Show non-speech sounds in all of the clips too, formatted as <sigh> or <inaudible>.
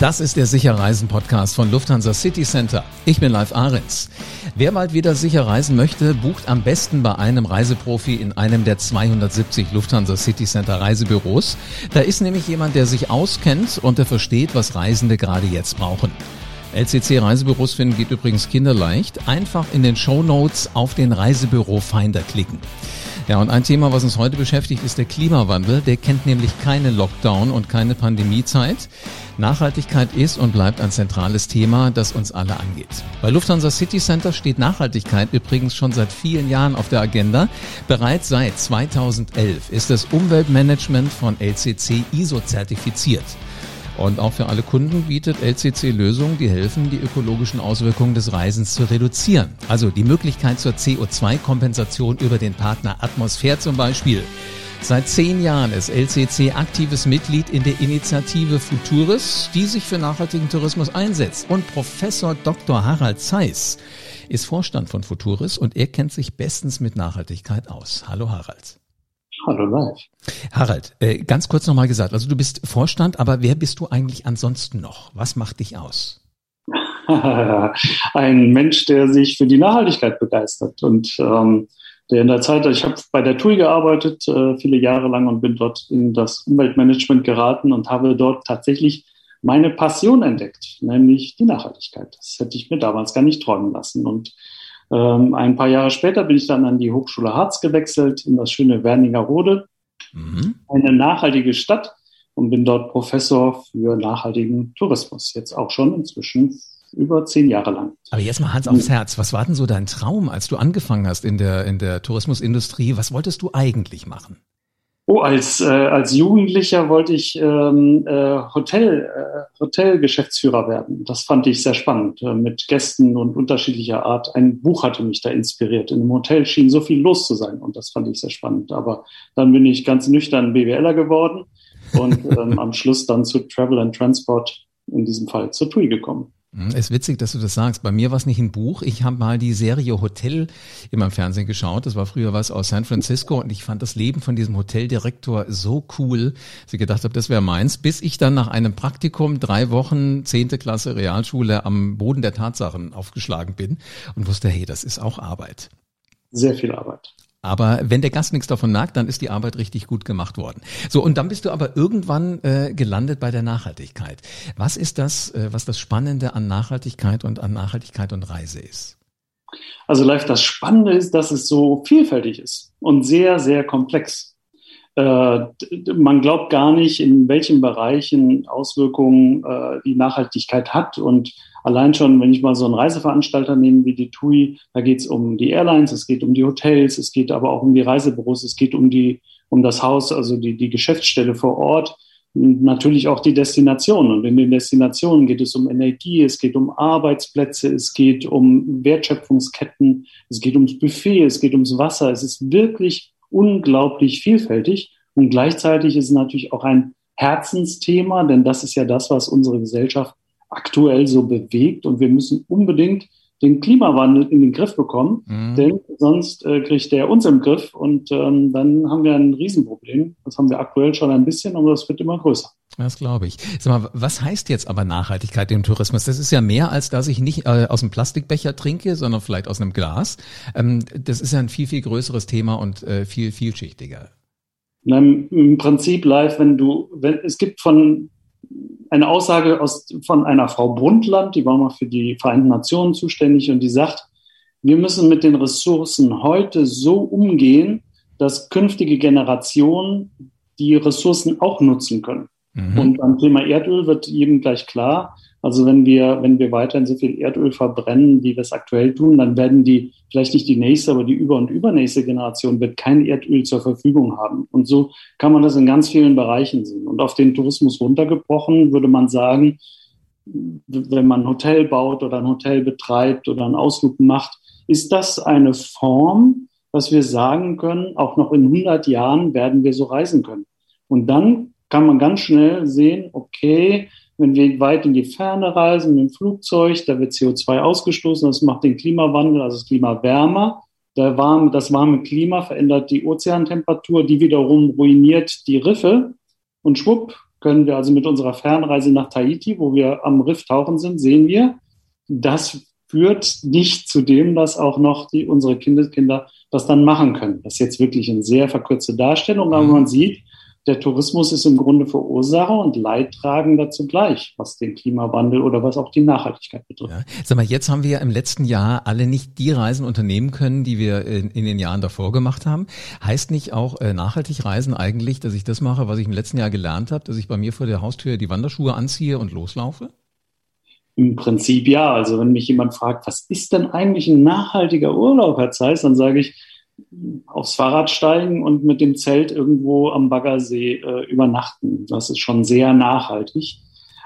Das ist der Sicherreisen Podcast von Lufthansa City Center. Ich bin Live Ahrens. Wer bald wieder sicher reisen möchte, bucht am besten bei einem Reiseprofi in einem der 270 Lufthansa City Center Reisebüros. Da ist nämlich jemand, der sich auskennt und der versteht, was Reisende gerade jetzt brauchen. LCC Reisebüros finden geht übrigens kinderleicht. Einfach in den Show Notes auf den Reisebüro Finder klicken. Ja, und ein Thema, was uns heute beschäftigt, ist der Klimawandel. Der kennt nämlich keine Lockdown und keine Pandemiezeit. Nachhaltigkeit ist und bleibt ein zentrales Thema, das uns alle angeht. Bei Lufthansa City Center steht Nachhaltigkeit übrigens schon seit vielen Jahren auf der Agenda. Bereits seit 2011 ist das Umweltmanagement von LCC ISO zertifiziert. Und auch für alle Kunden bietet LCC Lösungen, die helfen, die ökologischen Auswirkungen des Reisens zu reduzieren. Also die Möglichkeit zur CO2-Kompensation über den Partner Atmosphäre zum Beispiel. Seit zehn Jahren ist LCC aktives Mitglied in der Initiative Futuris, die sich für nachhaltigen Tourismus einsetzt. Und Professor Dr. Harald Zeiss ist Vorstand von Futuris und er kennt sich bestens mit Nachhaltigkeit aus. Hallo Harald. Hallo live. Harald, äh, ganz kurz nochmal gesagt, also du bist Vorstand, aber wer bist du eigentlich ansonsten noch? Was macht dich aus? <laughs> Ein Mensch, der sich für die Nachhaltigkeit begeistert und ähm, der in der Zeit, ich habe bei der TUI gearbeitet, äh, viele Jahre lang und bin dort in das Umweltmanagement geraten und habe dort tatsächlich meine Passion entdeckt, nämlich die Nachhaltigkeit. Das hätte ich mir damals gar nicht träumen lassen. Und ähm, ein paar Jahre später bin ich dann an die Hochschule Harz gewechselt, in das schöne Wernigerode, mhm. eine nachhaltige Stadt und bin dort Professor für nachhaltigen Tourismus. Jetzt auch schon inzwischen über zehn Jahre lang. Aber jetzt mal Hans aufs Herz. Was war denn so dein Traum, als du angefangen hast in der, in der Tourismusindustrie? Was wolltest du eigentlich machen? Oh, als, äh, als Jugendlicher wollte ich ähm, äh, Hotel, äh, Hotelgeschäftsführer werden. Das fand ich sehr spannend, äh, mit Gästen und unterschiedlicher Art. Ein Buch hatte mich da inspiriert. In einem Hotel schien so viel los zu sein und das fand ich sehr spannend. Aber dann bin ich ganz nüchtern BWLer geworden und ähm, am Schluss dann zu Travel and Transport, in diesem Fall zur TUI gekommen. Es ist witzig, dass du das sagst. Bei mir war es nicht ein Buch. Ich habe mal die Serie Hotel immer im Fernsehen geschaut. Das war früher was aus San Francisco und ich fand das Leben von diesem Hoteldirektor so cool, dass ich gedacht habe, das wäre meins, bis ich dann nach einem Praktikum drei Wochen zehnte Klasse Realschule am Boden der Tatsachen aufgeschlagen bin und wusste, hey, das ist auch Arbeit. Sehr viel Arbeit. Aber wenn der Gast nichts davon merkt, dann ist die Arbeit richtig gut gemacht worden. So, und dann bist du aber irgendwann äh, gelandet bei der Nachhaltigkeit. Was ist das, äh, was das Spannende an Nachhaltigkeit und an Nachhaltigkeit und Reise ist? Also live, das Spannende ist, dass es so vielfältig ist und sehr, sehr komplex. Äh, man glaubt gar nicht, in welchen Bereichen Auswirkungen äh, die Nachhaltigkeit hat und Allein schon, wenn ich mal so einen Reiseveranstalter nehme wie die TUI, da geht es um die Airlines, es geht um die Hotels, es geht aber auch um die Reisebüros, es geht um die, um das Haus, also die, die Geschäftsstelle vor Ort. Und natürlich auch die Destination. Und in den Destinationen geht es um Energie, es geht um Arbeitsplätze, es geht um Wertschöpfungsketten, es geht ums Buffet, es geht ums Wasser. Es ist wirklich unglaublich vielfältig. Und gleichzeitig ist es natürlich auch ein Herzensthema, denn das ist ja das, was unsere Gesellschaft aktuell so bewegt und wir müssen unbedingt den Klimawandel in den Griff bekommen, mhm. denn sonst äh, kriegt der uns im Griff und ähm, dann haben wir ein Riesenproblem. Das haben wir aktuell schon ein bisschen, aber das wird immer größer. Das glaube ich. Sag mal, was heißt jetzt aber Nachhaltigkeit im Tourismus? Das ist ja mehr, als dass ich nicht äh, aus einem Plastikbecher trinke, sondern vielleicht aus einem Glas. Ähm, das ist ja ein viel, viel größeres Thema und äh, viel vielschichtiger. Im Prinzip live, wenn du, wenn, es gibt von eine Aussage aus, von einer Frau Brundtland, die war mal für die Vereinten Nationen zuständig und die sagt, wir müssen mit den Ressourcen heute so umgehen, dass künftige Generationen die Ressourcen auch nutzen können. Mhm. Und beim Thema Erdöl wird jedem gleich klar, also wenn wir, wenn wir weiterhin so viel Erdöl verbrennen, wie wir es aktuell tun, dann werden die, vielleicht nicht die nächste, aber die über- und übernächste Generation wird kein Erdöl zur Verfügung haben. Und so kann man das in ganz vielen Bereichen sehen. Und auf den Tourismus runtergebrochen würde man sagen, wenn man ein Hotel baut oder ein Hotel betreibt oder einen Ausflug macht, ist das eine Form, dass wir sagen können, auch noch in 100 Jahren werden wir so reisen können. Und dann kann man ganz schnell sehen, okay, wenn wir weit in die Ferne reisen mit dem Flugzeug, da wird CO2 ausgestoßen, das macht den Klimawandel, also das Klima wärmer. Warme, das warme Klima verändert die Ozeantemperatur, die wiederum ruiniert die Riffe und schwupp können wir also mit unserer Fernreise nach Tahiti, wo wir am Riff tauchen sind, sehen wir, das führt nicht zu dem, dass auch noch die, unsere Kindeskinder das dann machen können. Das ist jetzt wirklich eine sehr verkürzte Darstellung, aber mhm. man sieht, der Tourismus ist im Grunde Verursacher und Leidtragender zugleich, was den Klimawandel oder was auch die Nachhaltigkeit betrifft. Ja. Sag mal, jetzt haben wir ja im letzten Jahr alle nicht die Reisen unternehmen können, die wir in, in den Jahren davor gemacht haben. Heißt nicht auch äh, nachhaltig reisen eigentlich, dass ich das mache, was ich im letzten Jahr gelernt habe, dass ich bei mir vor der Haustür die Wanderschuhe anziehe und loslaufe? Im Prinzip ja. Also wenn mich jemand fragt, was ist denn eigentlich ein nachhaltiger Urlaub, Herr Zeiss, dann sage ich, aufs Fahrrad steigen und mit dem Zelt irgendwo am Baggersee äh, übernachten. Das ist schon sehr nachhaltig.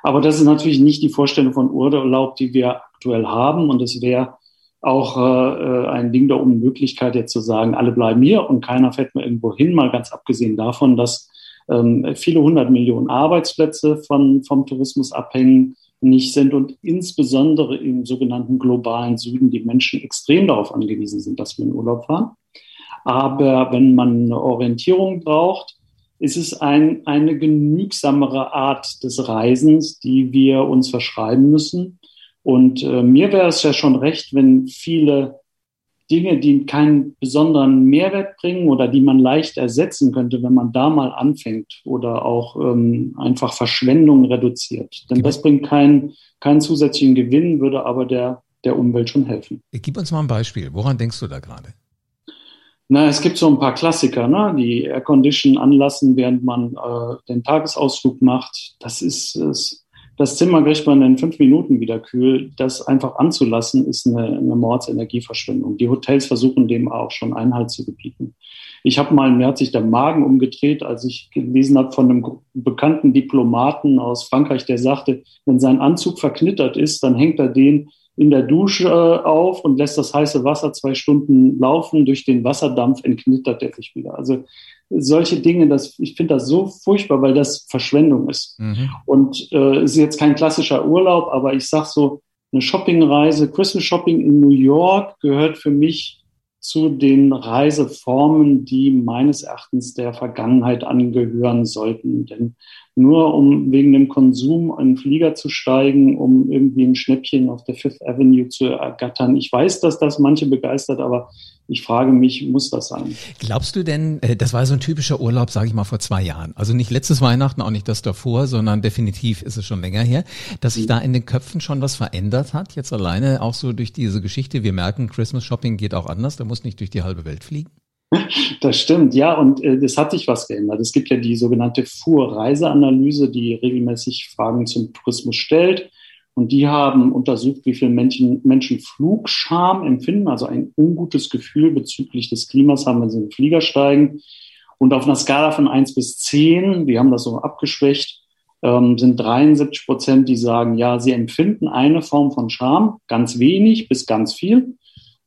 Aber das ist natürlich nicht die Vorstellung von Urlaub, die wir aktuell haben. Und es wäre auch äh, ein Ding der Unmöglichkeit, jetzt zu sagen, alle bleiben hier und keiner fährt mehr irgendwo hin, mal ganz abgesehen davon, dass ähm, viele hundert Millionen Arbeitsplätze von, vom Tourismus abhängen nicht sind und insbesondere im sogenannten globalen Süden die Menschen extrem darauf angewiesen sind, dass wir in Urlaub fahren. Aber wenn man eine Orientierung braucht, ist es ein, eine genügsamere Art des Reisens, die wir uns verschreiben müssen. Und äh, mir wäre es ja schon recht, wenn viele Dinge, die keinen besonderen Mehrwert bringen oder die man leicht ersetzen könnte, wenn man da mal anfängt oder auch ähm, einfach Verschwendung reduziert. Denn das bringt keinen, keinen zusätzlichen Gewinn, würde aber der, der Umwelt schon helfen. Gib uns mal ein Beispiel. Woran denkst du da gerade? Na, es gibt so ein paar Klassiker, ne? die Aircondition anlassen, während man äh, den Tagesausflug macht. Das ist es. Das Zimmer kriegt man in fünf Minuten wieder kühl. Das einfach anzulassen, ist eine, eine Mordsenergieverschwendung. Die Hotels versuchen dem auch schon Einhalt zu gebieten. Ich habe mal, mir hat sich der Magen umgedreht, als ich gelesen habe von einem bekannten Diplomaten aus Frankreich, der sagte, wenn sein Anzug verknittert ist, dann hängt er den in der Dusche äh, auf und lässt das heiße Wasser zwei Stunden laufen. Durch den Wasserdampf entknittert er sich wieder. Also solche Dinge, das, ich finde das so furchtbar, weil das Verschwendung ist. Mhm. Und äh, ist jetzt kein klassischer Urlaub, aber ich sag so, eine Shoppingreise, Christmas Shopping in New York gehört für mich zu den Reiseformen, die meines Erachtens der Vergangenheit angehören sollten. Denn nur um wegen dem Konsum in den Flieger zu steigen, um irgendwie ein Schnäppchen auf der Fifth Avenue zu ergattern. Ich weiß, dass das manche begeistert, aber ich frage mich, muss das sein? Glaubst du denn, äh, das war so ein typischer Urlaub, sage ich mal, vor zwei Jahren. Also nicht letztes Weihnachten, auch nicht das davor, sondern definitiv ist es schon länger her, dass sich da in den Köpfen schon was verändert hat. Jetzt alleine auch so durch diese Geschichte. Wir merken, Christmas Shopping geht auch anders. Da muss nicht durch die halbe Welt fliegen. <laughs> Das stimmt, ja, und äh, es hat sich was geändert. Es gibt ja die sogenannte Fuhr-Reiseanalyse, die regelmäßig Fragen zum Tourismus stellt. Und die haben untersucht, wie viele Menschen, Menschen Flugscham empfinden, also ein ungutes Gefühl bezüglich des Klimas haben, wenn sie in den Flieger steigen. Und auf einer Skala von eins bis zehn, wir haben das so abgeschwächt, ähm, sind 73 Prozent, die sagen, ja, sie empfinden eine Form von Scham, ganz wenig bis ganz viel.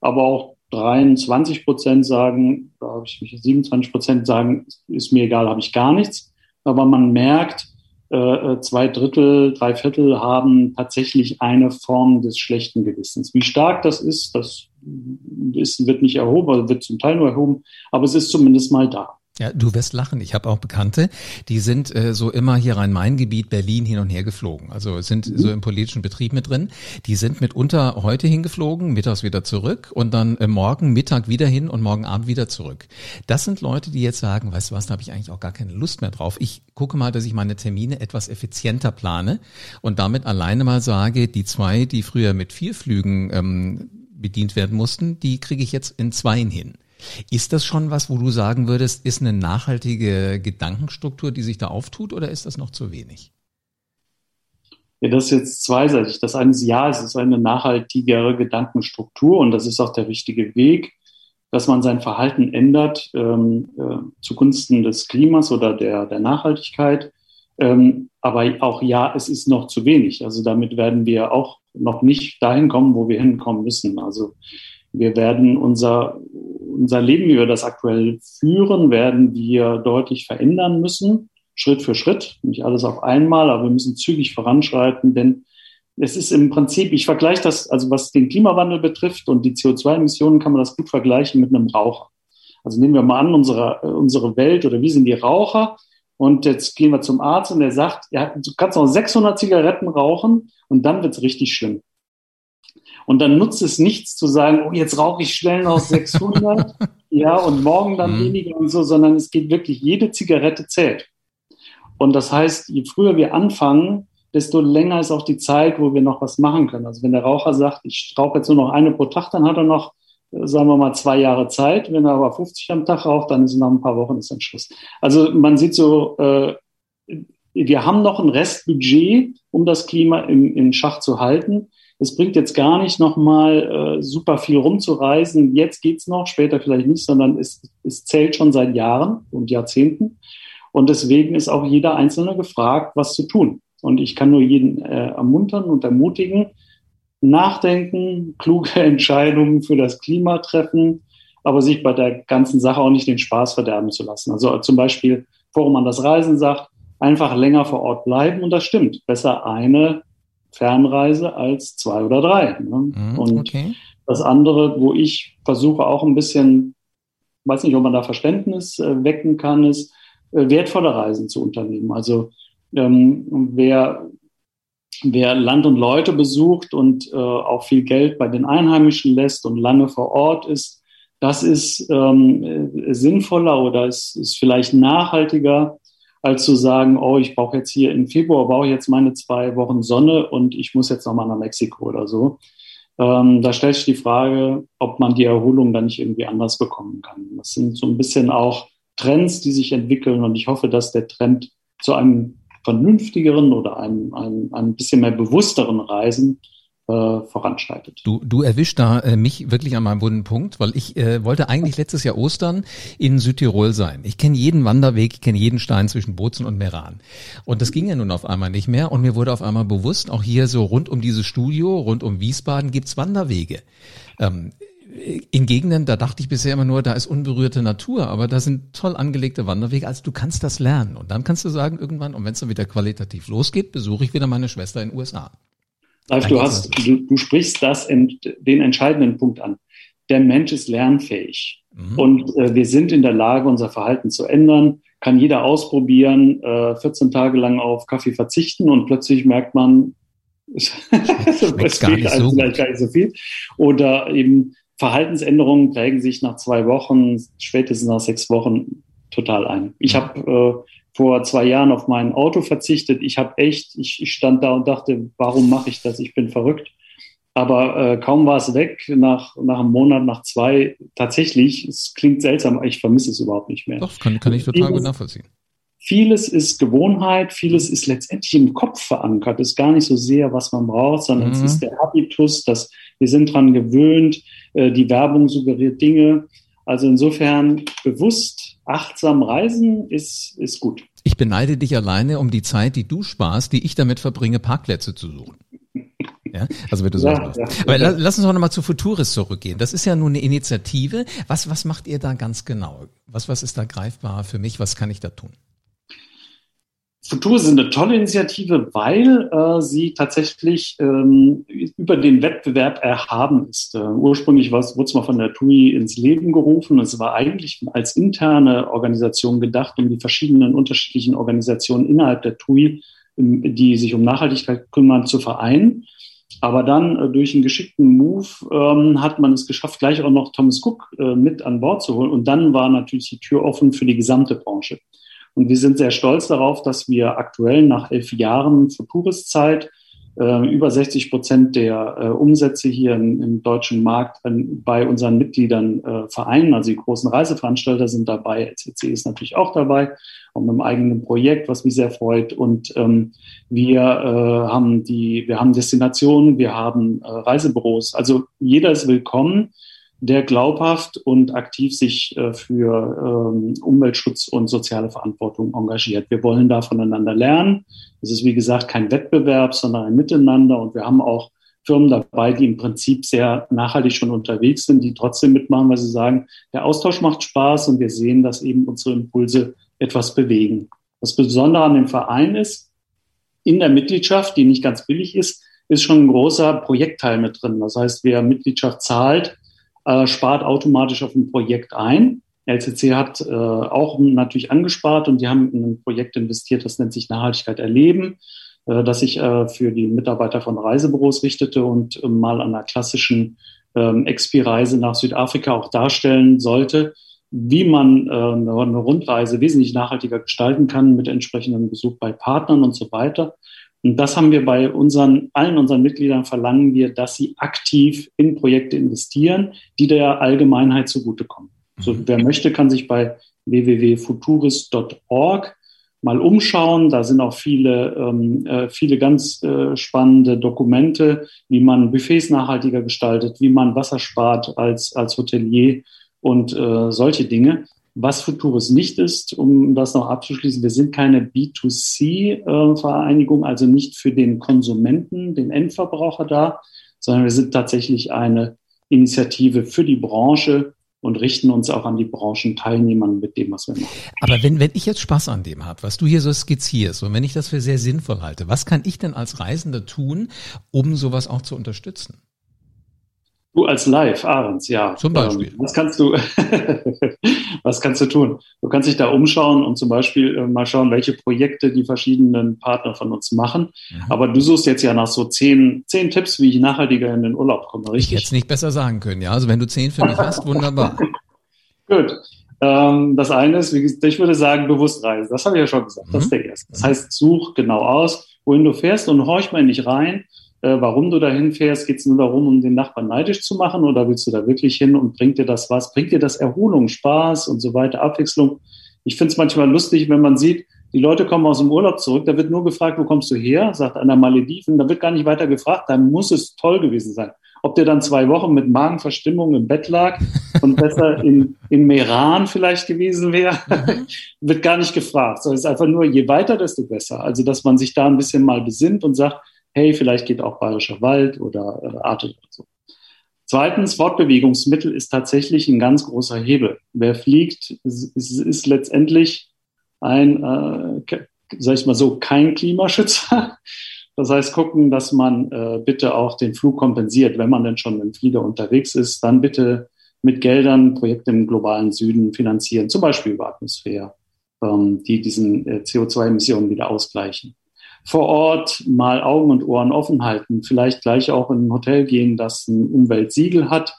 Aber auch 23 Prozent sagen, da ich mich 27 Prozent sagen, ist mir egal, habe ich gar nichts. Aber man merkt, äh, äh, zwei Drittel, drei Viertel haben tatsächlich eine Form des schlechten Gewissens. Wie stark das ist, das ist, wird nicht erhoben, wird zum Teil nur erhoben, aber es ist zumindest mal da. Ja, du wirst lachen. Ich habe auch Bekannte, die sind äh, so immer hier Rhein-Main-Gebiet, Berlin hin und her geflogen. Also sind mhm. so im politischen Betrieb mit drin. Die sind mitunter heute hingeflogen, mittags wieder zurück und dann äh, morgen Mittag wieder hin und morgen Abend wieder zurück. Das sind Leute, die jetzt sagen, weißt du was, da habe ich eigentlich auch gar keine Lust mehr drauf. Ich gucke mal, dass ich meine Termine etwas effizienter plane und damit alleine mal sage, die zwei, die früher mit vier Flügen ähm, bedient werden mussten, die kriege ich jetzt in zweien hin. Ist das schon was, wo du sagen würdest, ist eine nachhaltige Gedankenstruktur, die sich da auftut, oder ist das noch zu wenig? Ja, das ist jetzt zweiseitig. Das eine ist ja, es ist eine nachhaltigere Gedankenstruktur und das ist auch der richtige Weg, dass man sein Verhalten ändert ähm, äh, zugunsten des Klimas oder der, der Nachhaltigkeit. Ähm, aber auch ja, es ist noch zu wenig. Also damit werden wir auch noch nicht dahin kommen, wo wir hinkommen müssen. Also wir werden unser, unser Leben, wie wir das aktuell führen, werden wir deutlich verändern müssen, Schritt für Schritt, nicht alles auf einmal, aber wir müssen zügig voranschreiten, denn es ist im Prinzip, ich vergleiche das, also was den Klimawandel betrifft und die CO2-Emissionen, kann man das gut vergleichen mit einem Raucher. Also nehmen wir mal an, unsere, unsere Welt oder wir sind die Raucher Und jetzt gehen wir zum Arzt und der sagt, ja, du kannst noch 600 Zigaretten rauchen und dann wird's richtig schlimm. Und dann nutzt es nichts zu sagen, oh, jetzt rauche ich schnell noch <laughs> 600, ja, und morgen dann mhm. weniger und so, sondern es geht wirklich, jede Zigarette zählt. Und das heißt, je früher wir anfangen, desto länger ist auch die Zeit, wo wir noch was machen können. Also wenn der Raucher sagt, ich rauche jetzt nur noch eine pro Tag, dann hat er noch, äh, sagen wir mal, zwei Jahre Zeit. Wenn er aber 50 am Tag raucht, dann ist nach ein paar Wochen ist dann Schluss. Also man sieht so, äh, wir haben noch ein Restbudget, um das Klima in, in Schach zu halten. Es bringt jetzt gar nicht nochmal äh, super viel rumzureisen. Jetzt geht's noch, später vielleicht nicht, sondern es, es zählt schon seit Jahren und Jahrzehnten. Und deswegen ist auch jeder Einzelne gefragt, was zu tun. Und ich kann nur jeden äh, ermuntern und ermutigen, nachdenken, kluge <laughs> Entscheidungen für das Klima treffen, aber sich bei der ganzen Sache auch nicht den Spaß verderben zu lassen. Also zum Beispiel, worum man das Reisen sagt, einfach länger vor Ort bleiben und das stimmt. Besser eine Fernreise als zwei oder drei. Ne? Mhm, und okay. das andere, wo ich versuche auch ein bisschen, weiß nicht, ob man da Verständnis äh, wecken kann, ist, äh, wertvolle Reisen zu unternehmen. Also ähm, wer, wer Land und Leute besucht und äh, auch viel Geld bei den Einheimischen lässt und lange vor Ort ist, das ist ähm, äh, sinnvoller oder ist, ist vielleicht nachhaltiger, als zu sagen, oh, ich brauche jetzt hier im Februar, brauche ich jetzt meine zwei Wochen Sonne und ich muss jetzt nochmal nach Mexiko oder so. Ähm, da stellt sich die Frage, ob man die Erholung dann nicht irgendwie anders bekommen kann. Das sind so ein bisschen auch Trends, die sich entwickeln und ich hoffe, dass der Trend zu einem vernünftigeren oder ein, ein, ein bisschen mehr bewussteren Reisen äh, voranschreitet. Du, du erwischt da äh, mich wirklich an meinem wunden Punkt, weil ich äh, wollte eigentlich letztes Jahr Ostern in Südtirol sein. Ich kenne jeden Wanderweg, ich kenne jeden Stein zwischen Bozen und Meran. Und das ging ja nun auf einmal nicht mehr und mir wurde auf einmal bewusst, auch hier so rund um dieses Studio, rund um Wiesbaden gibt's Wanderwege. Ähm, in Gegenden, da dachte ich bisher immer nur, da ist unberührte Natur, aber da sind toll angelegte Wanderwege. Also du kannst das lernen. Und dann kannst du sagen, irgendwann, und wenn es dann wieder qualitativ losgeht, besuche ich wieder meine Schwester in den USA. Ralf, du hast, du, du sprichst das in, den entscheidenden Punkt an. Der Mensch ist lernfähig. Mhm. Und äh, wir sind in der Lage, unser Verhalten zu ändern. Kann jeder ausprobieren, äh, 14 Tage lang auf Kaffee verzichten und plötzlich merkt man, <laughs> <laughs> es gar nicht, so vielleicht gar nicht so viel. Oder eben Verhaltensänderungen prägen sich nach zwei Wochen, spätestens nach sechs Wochen total ein. Ich habe äh, vor zwei Jahren auf mein Auto verzichtet. Ich habe echt, ich, ich, stand da und dachte, warum mache ich das? Ich bin verrückt. Aber äh, kaum war es weg, nach, nach einem Monat, nach zwei, tatsächlich, es klingt seltsam, ich vermisse es überhaupt nicht mehr. Doch, kann, kann ich total gut nachvollziehen. Vieles ist Gewohnheit, vieles ist letztendlich im Kopf verankert, ist gar nicht so sehr, was man braucht, sondern mhm. es ist der Habitus, dass wir sind dran gewöhnt, äh, die Werbung suggeriert Dinge. Also insofern bewusst, achtsam reisen ist, ist gut. Ich beneide dich alleine um die Zeit, die du sparst, die ich damit verbringe, Parkplätze zu suchen. <laughs> Ja, also wenn du sowas ja. Ja, Aber ja. lass uns doch nochmal zu Futuris zurückgehen. Das ist ja nun eine Initiative. Was, was macht ihr da ganz genau? Was, was ist da greifbar für mich? Was kann ich da tun? Futur sind eine tolle Initiative, weil äh, sie tatsächlich ähm, über den Wettbewerb erhaben ist. Äh, ursprünglich wurde es mal von der TUI ins Leben gerufen. Es war eigentlich als interne Organisation gedacht, um die verschiedenen unterschiedlichen Organisationen innerhalb der TUI, ähm, die sich um Nachhaltigkeit kümmern, zu vereinen. Aber dann äh, durch einen geschickten Move ähm, hat man es geschafft, gleich auch noch Thomas Cook äh, mit an Bord zu holen. Und dann war natürlich die Tür offen für die gesamte Branche. Und wir sind sehr stolz darauf, dass wir aktuell nach elf Jahren Futuriszeit äh, über 60 Prozent der äh, Umsätze hier im, im deutschen Markt äh, bei unseren Mitgliedern äh, vereinen. Also die großen Reiseveranstalter sind dabei, LCC ist natürlich auch dabei, auch mit einem eigenen Projekt, was mich sehr freut. Und ähm, wir äh, haben die, wir haben Destinationen, wir haben äh, Reisebüros. Also jeder ist willkommen der glaubhaft und aktiv sich äh, für ähm, Umweltschutz und soziale Verantwortung engagiert. Wir wollen da voneinander lernen. Es ist, wie gesagt, kein Wettbewerb, sondern ein Miteinander. Und wir haben auch Firmen dabei, die im Prinzip sehr nachhaltig schon unterwegs sind, die trotzdem mitmachen, weil sie sagen, der Austausch macht Spaß und wir sehen, dass eben unsere Impulse etwas bewegen. Das Besondere an dem Verein ist, in der Mitgliedschaft, die nicht ganz billig ist, ist schon ein großer Projektteil mit drin. Das heißt, wer Mitgliedschaft zahlt, äh, spart automatisch auf ein Projekt ein. LCC hat äh, auch natürlich angespart und die haben in ein Projekt investiert, das nennt sich Nachhaltigkeit erleben, äh, das sich äh, für die Mitarbeiter von Reisebüros richtete und äh, mal an einer klassischen ähm, Expi-Reise nach Südafrika auch darstellen sollte, wie man äh, eine Rundreise wesentlich nachhaltiger gestalten kann mit entsprechendem Besuch bei Partnern und so weiter. Und das haben wir bei unseren, allen unseren Mitgliedern verlangen wir, dass sie aktiv in Projekte investieren, die der Allgemeinheit zugutekommen. Mhm. So, wer möchte, kann sich bei www.futuris.org mal umschauen. Da sind auch viele, ähm, äh, viele ganz äh, spannende Dokumente, wie man Buffets nachhaltiger gestaltet, wie man Wasser spart als, als Hotelier und äh, solche Dinge. Was Futuris nicht ist, um das noch abzuschließen, wir sind keine B2C-Vereinigung, also nicht für den Konsumenten, den Endverbraucher da, sondern wir sind tatsächlich eine Initiative für die Branche und richten uns auch an die Branchenteilnehmer mit dem, was wir machen. Aber wenn, wenn ich jetzt Spaß an dem habe, was du hier so skizzierst und wenn ich das für sehr sinnvoll halte, was kann ich denn als Reisender tun, um sowas auch zu unterstützen? Du als Live, Ahrens, ja. Zum Beispiel. Ähm, was kannst du, <laughs> was kannst du tun? Du kannst dich da umschauen und zum Beispiel äh, mal schauen, welche Projekte die verschiedenen Partner von uns machen. Mhm. Aber du suchst jetzt ja nach so zehn, zehn Tipps, wie ich nachhaltiger in den Urlaub komme, richtig? Ich hätte es nicht besser sagen können, ja. Also wenn du zehn für mich hast, wunderbar. <laughs> Gut. Ähm, das eine ist, ich würde sagen, bewusst reisen. Das habe ich ja schon gesagt. Das ist mhm. der erste. Das heißt, such genau aus, wohin du fährst und horch mal nicht rein äh, warum du dahin fährst. Geht es nur darum, um den Nachbarn neidisch zu machen oder willst du da wirklich hin und bringt dir das was? Bringt dir das Erholung, Spaß und so weiter, Abwechslung? Ich finde es manchmal lustig, wenn man sieht, die Leute kommen aus dem Urlaub zurück, da wird nur gefragt, wo kommst du her? Sagt einer Malediven, da wird gar nicht weiter gefragt, dann muss es toll gewesen sein. Ob der dann zwei Wochen mit Magenverstimmung im Bett lag und besser <laughs> in, in Meran vielleicht gewesen wäre, mhm. <laughs> wird gar nicht gefragt. So, es ist einfach nur, je weiter, desto besser. Also, dass man sich da ein bisschen mal besinnt und sagt, hey, vielleicht geht auch Bayerischer Wald oder äh, Arte oder so. Zweitens, Fortbewegungsmittel ist tatsächlich ein ganz großer Hebel. Wer fliegt, ist, ist letztendlich ein, äh, sag ich mal so, kein Klimaschützer. <laughs> Das heißt, gucken, dass man äh, bitte auch den Flug kompensiert. Wenn man denn schon im Flieger unterwegs ist, dann bitte mit Geldern Projekte im globalen Süden finanzieren, zum Beispiel über Atmosphäre, ähm, die diesen äh, CO2-Emissionen wieder ausgleichen vor Ort mal Augen und Ohren offen halten, vielleicht gleich auch in ein Hotel gehen, das ein Umweltsiegel hat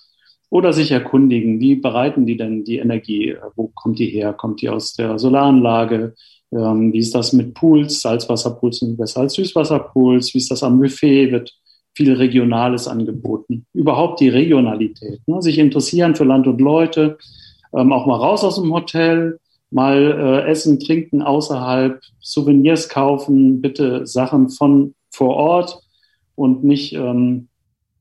oder sich erkundigen, wie bereiten die denn die Energie, wo kommt die her, kommt die aus der Solaranlage, ähm, wie ist das mit Pools, Salzwasserpools und besser als Süßwasserpools, wie ist das am Buffet, wird viel Regionales angeboten. Überhaupt die Regionalität, ne? sich interessieren für Land und Leute, ähm, auch mal raus aus dem Hotel, mal äh, essen, trinken außerhalb, Souvenirs kaufen, bitte Sachen von vor Ort und nicht ähm,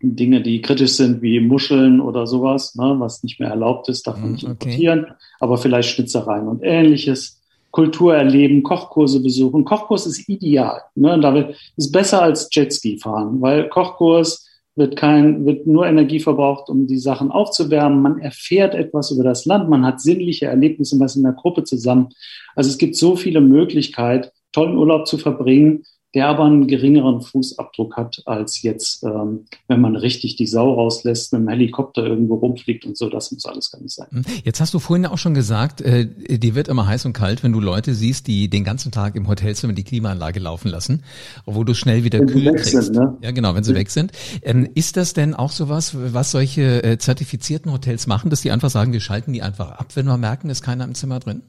Dinge, die kritisch sind, wie Muscheln oder sowas, ne, was nicht mehr erlaubt ist, darf man nicht okay. importieren, aber vielleicht Schnitzereien und ähnliches. Kultur erleben, Kochkurse besuchen. Kochkurs ist ideal. Ne? Da ist besser als Jetski fahren, weil Kochkurs wird kein, wird nur Energie verbraucht, um die Sachen aufzuwärmen. Man erfährt etwas über das Land. Man hat sinnliche Erlebnisse was in der Gruppe zusammen. Also es gibt so viele Möglichkeiten, tollen Urlaub zu verbringen, der aber einen geringeren Fußabdruck hat als jetzt, ähm, wenn man richtig die Sau rauslässt, mit dem Helikopter irgendwo rumfliegt und so. Das muss alles gar nicht sein. Hm. Jetzt hast du vorhin auch schon gesagt, äh, dir wird immer heiß und kalt, wenn du Leute siehst, die den ganzen Tag im Hotelzimmer die Klimaanlage laufen lassen, wo du schnell wieder wenn kühl kriegst. Sind, ne? Ja, genau, wenn sie ja. weg sind. Ähm, ist das denn auch sowas, was solche äh, zertifizierten Hotels machen, dass die einfach sagen, wir schalten die einfach ab, wenn wir merken, ist keiner im Zimmer drin?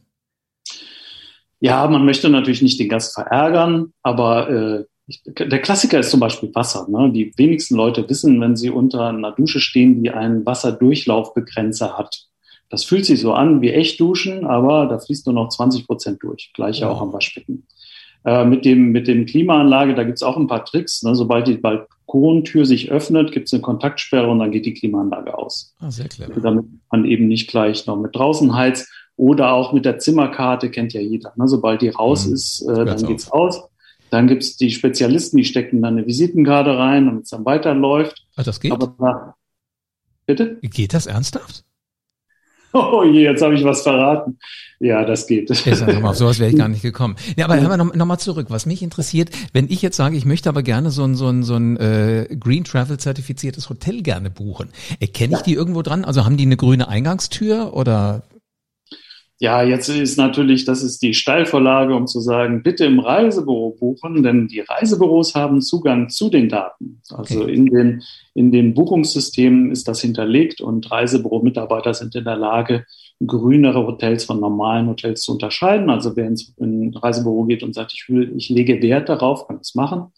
Ja, man möchte natürlich nicht den Gast verärgern, aber äh, der Klassiker ist zum Beispiel Wasser. Ne? Die wenigsten Leute wissen, wenn sie unter einer Dusche stehen, die einen Wasserdurchlaufbegrenzer hat. Das fühlt sich so an wie echt duschen, aber da fließt nur noch 20 Prozent durch. Gleiche ja. auch am Waschbecken. Äh, mit dem mit dem Klimaanlage, da gibt's auch ein paar Tricks. Ne? Sobald die Balkontür sich öffnet, gibt's eine Kontaktsperre und dann geht die Klimaanlage aus. Ah, sehr clever. Damit man eben nicht gleich noch mit draußen heizt. Oder auch mit der Zimmerkarte, kennt ja jeder. Ne? Sobald die raus mhm. ist, äh, dann geht's aus. Dann gibt's die Spezialisten, die stecken dann eine Visitenkarte rein, damit es dann weiterläuft. Ach, das geht? Aber nach, bitte? Geht das ernsthaft? <laughs> Oh je, jetzt habe ich was verraten. Ja, das geht. Jetzt, mal, auf sowas wäre ich gar nicht gekommen. Ja, aber hören wir noch, noch mal zurück. Was mich interessiert, wenn ich jetzt sage, ich möchte aber gerne so ein, so ein, so ein äh, Green Travel zertifiziertes Hotel gerne buchen, erkenne ich die irgendwo dran? Also haben die eine grüne Eingangstür oder Ja, jetzt ist natürlich, das ist die Steilvorlage, um zu sagen, bitte im Reisebüro buchen, denn die Reisebüros haben Zugang zu den Daten. Also okay. in den, in den Buchungssystemen ist das hinterlegt und Reisebüro-Mitarbeiter sind in der Lage, grünere Hotels von normalen Hotels zu unterscheiden. Also wer ins in ein Reisebüro geht und sagt, ich will, ich lege Wert darauf, kann das machen.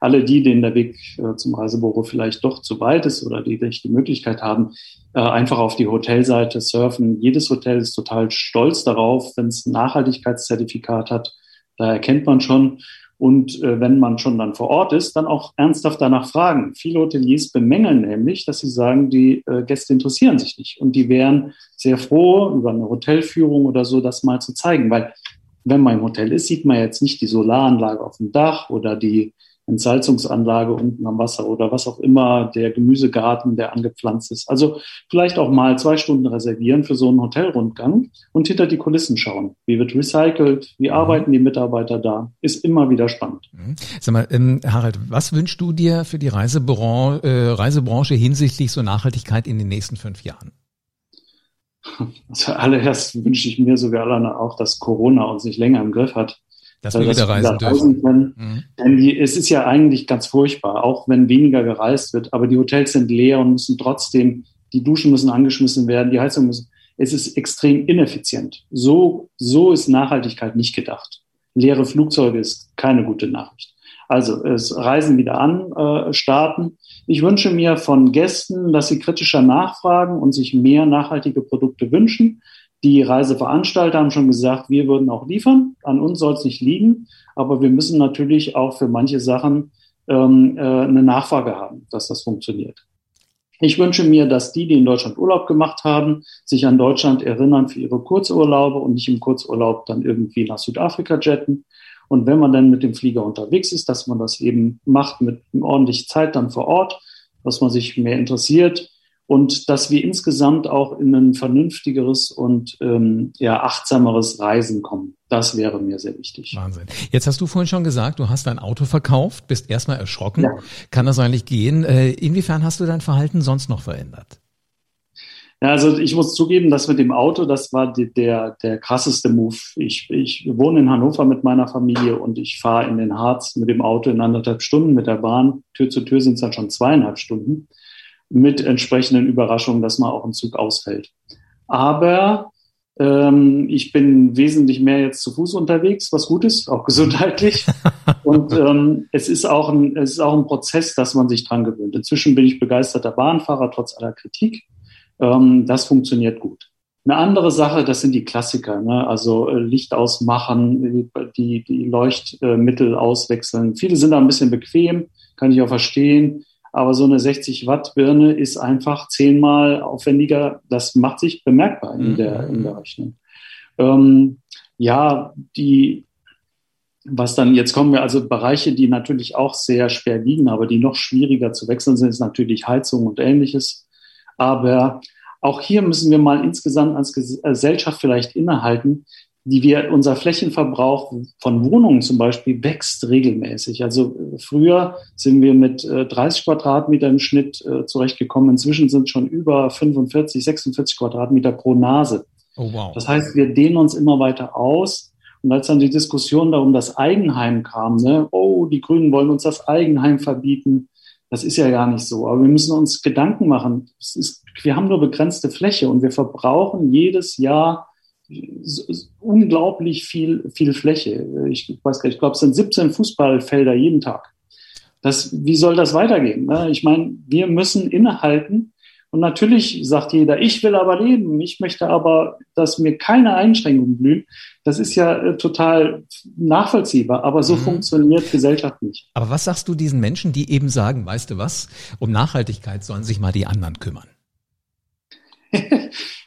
Alle die, denen der Weg äh, zum Reisebüro vielleicht doch zu weit ist oder die nicht die Möglichkeit haben, äh, einfach auf die Hotelseite surfen. Jedes Hotel ist total stolz darauf, wenn es ein Nachhaltigkeitszertifikat hat. Da erkennt man schon. Und äh, wenn man schon dann vor Ort ist, dann auch ernsthaft danach fragen. Viele Hoteliers bemängeln nämlich, dass sie sagen, die äh, Gäste interessieren sich nicht. Und die wären sehr froh, über eine Hotelführung oder so das mal zu zeigen. Weil wenn man im Hotel ist, sieht man jetzt nicht die Solaranlage auf dem Dach oder die Entsalzungsanlage unten am Wasser oder was auch immer, der Gemüsegarten, der angepflanzt ist. Also vielleicht auch mal zwei Stunden reservieren für so einen Hotelrundgang und hinter die Kulissen schauen. Wie wird recycelt? Wie mhm. arbeiten die Mitarbeiter da? Ist immer wieder spannend. Mhm. Sag mal, ähm, Harald, was wünschst du dir für die Reisebranche, äh, Reisebranche hinsichtlich so Nachhaltigkeit in den nächsten fünf Jahren? <laughs> Also allererst wünsche ich mir sogar auch, dass Corona uns nicht länger im Griff hat dass wir wieder reisen dürfen. Können. Mhm. Denn die, es ist ja eigentlich ganz furchtbar, auch wenn weniger gereist wird, aber die Hotels sind leer und müssen trotzdem, die Duschen müssen angeschmissen werden, die Heizung müssen. Es ist extrem ineffizient. So, so ist Nachhaltigkeit nicht gedacht. Leere Flugzeuge ist keine gute Nachricht. Also es Reisen wieder an, äh, starten. Ich wünsche mir von Gästen, dass sie kritischer nachfragen und sich mehr nachhaltige Produkte wünschen. Die Reiseveranstalter haben schon gesagt, wir würden auch liefern. An uns soll es nicht liegen. Aber wir müssen natürlich auch für manche Sachen ähm, äh, eine Nachfrage haben, dass das funktioniert. Ich wünsche mir, dass die, die in Deutschland Urlaub gemacht haben, sich an Deutschland erinnern für ihre Kurzurlaube und nicht im Kurzurlaub dann irgendwie nach Südafrika jetten. Und wenn man dann mit dem Flieger unterwegs ist, dass man das eben macht mit ordentlich Zeit dann vor Ort, dass man sich mehr interessiert und dass wir insgesamt auch in ein vernünftigeres und ähm, ja, achtsameres Reisen kommen. Das wäre mir sehr wichtig. Wahnsinn. Jetzt hast du vorhin schon gesagt, du hast dein Auto verkauft, bist erstmal erschrocken. Ja. Kann das eigentlich gehen? Äh, inwiefern hast du dein Verhalten sonst noch verändert? Ja, also ich muss zugeben, dass mit dem Auto, das war die, der, der krasseste Move. Ich, ich wohne in Hannover mit meiner Familie und ich fahre in den Harz mit dem Auto in anderthalb Stunden, mit der Bahn. Tür zu Tür sind es dann schon zweieinhalb Stunden mit entsprechenden Überraschungen, dass mal auch ein Zug ausfällt. Aber ähm, ich bin wesentlich mehr jetzt zu Fuß unterwegs, was gut ist, auch <laughs> gesundheitlich. Und ähm, es, ist auch ein, es ist auch ein Prozess, dass man sich dran gewöhnt. Inzwischen bin ich begeisterter Bahnfahrer, trotz aller Kritik. Ähm, das funktioniert gut. Eine andere Sache, das sind die Klassiker, ne? also äh, Licht ausmachen, die, die Leuchtmittel auswechseln. Viele sind da ein bisschen bequem, kann ich auch verstehen. Aber so eine 60 Watt Birne ist einfach zehnmal aufwendiger. Das macht sich bemerkbar in mhm. der, in der Rechnung. Ähm, ja, die, was dann, jetzt kommen wir also Bereiche, die natürlich auch sehr schwer liegen, aber die noch schwieriger zu wechseln sind, ist natürlich Heizung und ähnliches. Aber auch hier müssen wir mal insgesamt als Gesellschaft vielleicht innehalten die wir, unser Flächenverbrauch von Wohnungen zum Beispiel wächst regelmäßig. Also äh, früher sind wir mit 30 äh, Quadratmeter im Schnitt äh, zurechtgekommen. Inzwischen sind schon über 45, 46 Quadratmeter pro Nase. Oh, wow. Das heißt, wir dehnen uns immer weiter aus. Und als dann die Diskussion da um das Eigenheim kam, ne, oh, die Grünen wollen uns das Eigenheim verbieten. Das ist ja gar nicht so. Aber wir müssen uns Gedanken machen. Ist, wir haben nur begrenzte Fläche und wir verbrauchen jedes Jahr unglaublich viel, viel Fläche. Ich weiß gar nicht, ich glaube, es sind 17 Fußballfelder jeden Tag. Das, wie soll das weitergehen? Ne? Ich meine, wir müssen innehalten. Und natürlich sagt jeder, ich will aber leben, ich möchte aber, dass mir keine Einschränkungen blühen. Das ist ja äh, total nachvollziehbar, aber so mhm. funktioniert Gesellschaft nicht. Aber was sagst du diesen Menschen, die eben sagen, weißt du was, um Nachhaltigkeit sollen sich mal die anderen kümmern? <laughs>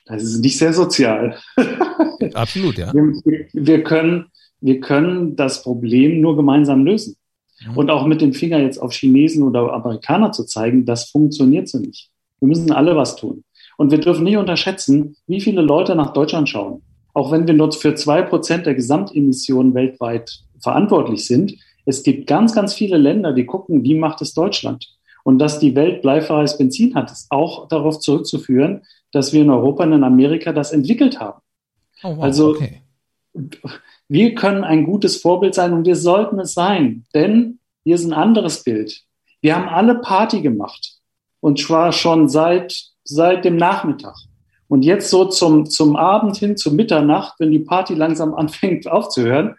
Das ist nicht sehr sozial. <laughs> Absolut, ja. Wir, wir, können, wir können das Problem nur gemeinsam lösen. Ja. Und auch mit dem Finger jetzt auf Chinesen oder Amerikaner zu zeigen, das funktioniert so nicht. Wir müssen alle was tun. Und wir dürfen nicht unterschätzen, wie viele Leute nach Deutschland schauen. Auch wenn wir nur für zwei Prozent der Gesamtemissionen weltweit verantwortlich sind. Es gibt ganz, ganz viele Länder, die gucken, wie macht es Deutschland? Und dass die Welt bleifreies Benzin hat, ist auch darauf zurückzuführen, dass wir in Europa und in Amerika das entwickelt haben. Oh, wow, also okay. wir können ein gutes Vorbild sein und wir sollten es sein, denn hier ist ein anderes Bild. Wir haben alle Party gemacht und zwar schon seit, seit dem Nachmittag. Und jetzt so zum, zum Abend hin, zum Mitternacht, wenn die Party langsam <laughs> anfängt aufzuhören,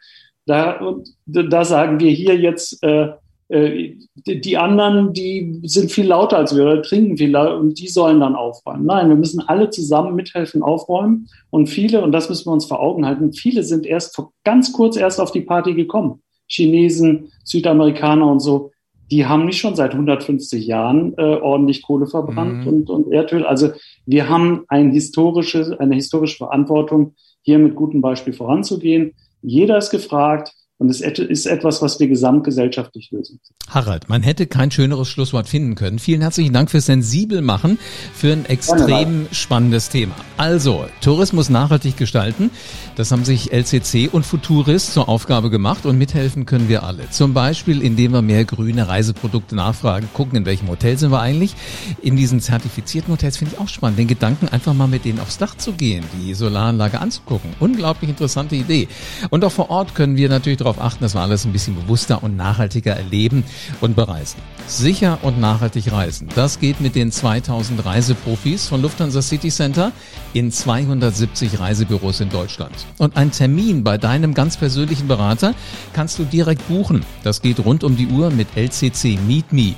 da, da sagen wir hier jetzt, äh, die anderen, die sind viel lauter als wir oder trinken viel lauter und die sollen dann aufräumen. Nein, wir müssen alle zusammen mithelfen aufräumen und viele, und das müssen wir uns vor Augen halten, viele sind erst vor, ganz kurz erst auf die Party gekommen. Chinesen, Südamerikaner und so, die haben nicht schon seit 150 Jahren äh, ordentlich Kohle verbrannt mhm. und, und Erdöl. Also wir haben ein historisches, eine historische Verantwortung, hier mit gutem Beispiel voranzugehen. Jeder ist gefragt, und es ist etwas, was wir gesamtgesellschaftlich lösen. Harald, man hätte kein schöneres Schlusswort finden können. Vielen herzlichen Dank fürs sensibel machen für ein extrem spannendes Thema. Also, Tourismus nachhaltig gestalten. Das haben sich LCC und Futuris zur Aufgabe gemacht und mithelfen können wir alle. Zum Beispiel, indem wir mehr grüne Reiseprodukte nachfragen, gucken, in welchem Hotel sind wir eigentlich. In diesen zertifizierten Hotels finde ich auch spannend, den Gedanken einfach mal mit denen aufs Dach zu gehen, die Solaranlage anzugucken. Unglaublich interessante Idee. Und auch vor Ort können wir natürlich darauf achten, dass wir alles ein bisschen bewusster und nachhaltiger erleben und bereisen. Sicher und nachhaltig reisen. Das geht mit den 2000 Reiseprofis von Lufthansa City Center in 270 Reisebüros in Deutschland. Und einen Termin bei deinem ganz persönlichen Berater kannst du direkt buchen. Das geht rund um die Uhr mit LCC Meet Me.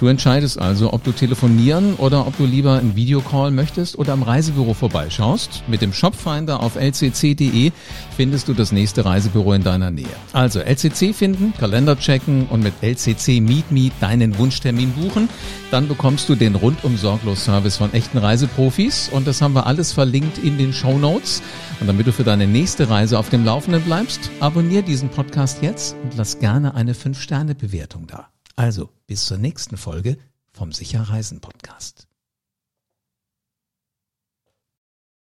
Du entscheidest also, ob du telefonieren oder ob du lieber einen Videocall möchtest oder am Reisebüro vorbeischaust. Mit dem Shopfinder auf lcc.de findest du das nächste Reisebüro in deiner Nähe. Also LCC finden, Kalender checken und mit LCC Meet Me deinen Wunschtermin buchen. Dann bekommst du den rundum sorglos Service von echten Reiseprofis und das haben wir alles verlinkt in den Show Notes. Und damit du für deine nächste Reise auf dem Laufenden bleibst, abonniere diesen Podcast jetzt und lass gerne eine 5-Sterne-Bewertung da. Also, bis zur nächsten Folge vom Sicherreisen Podcast.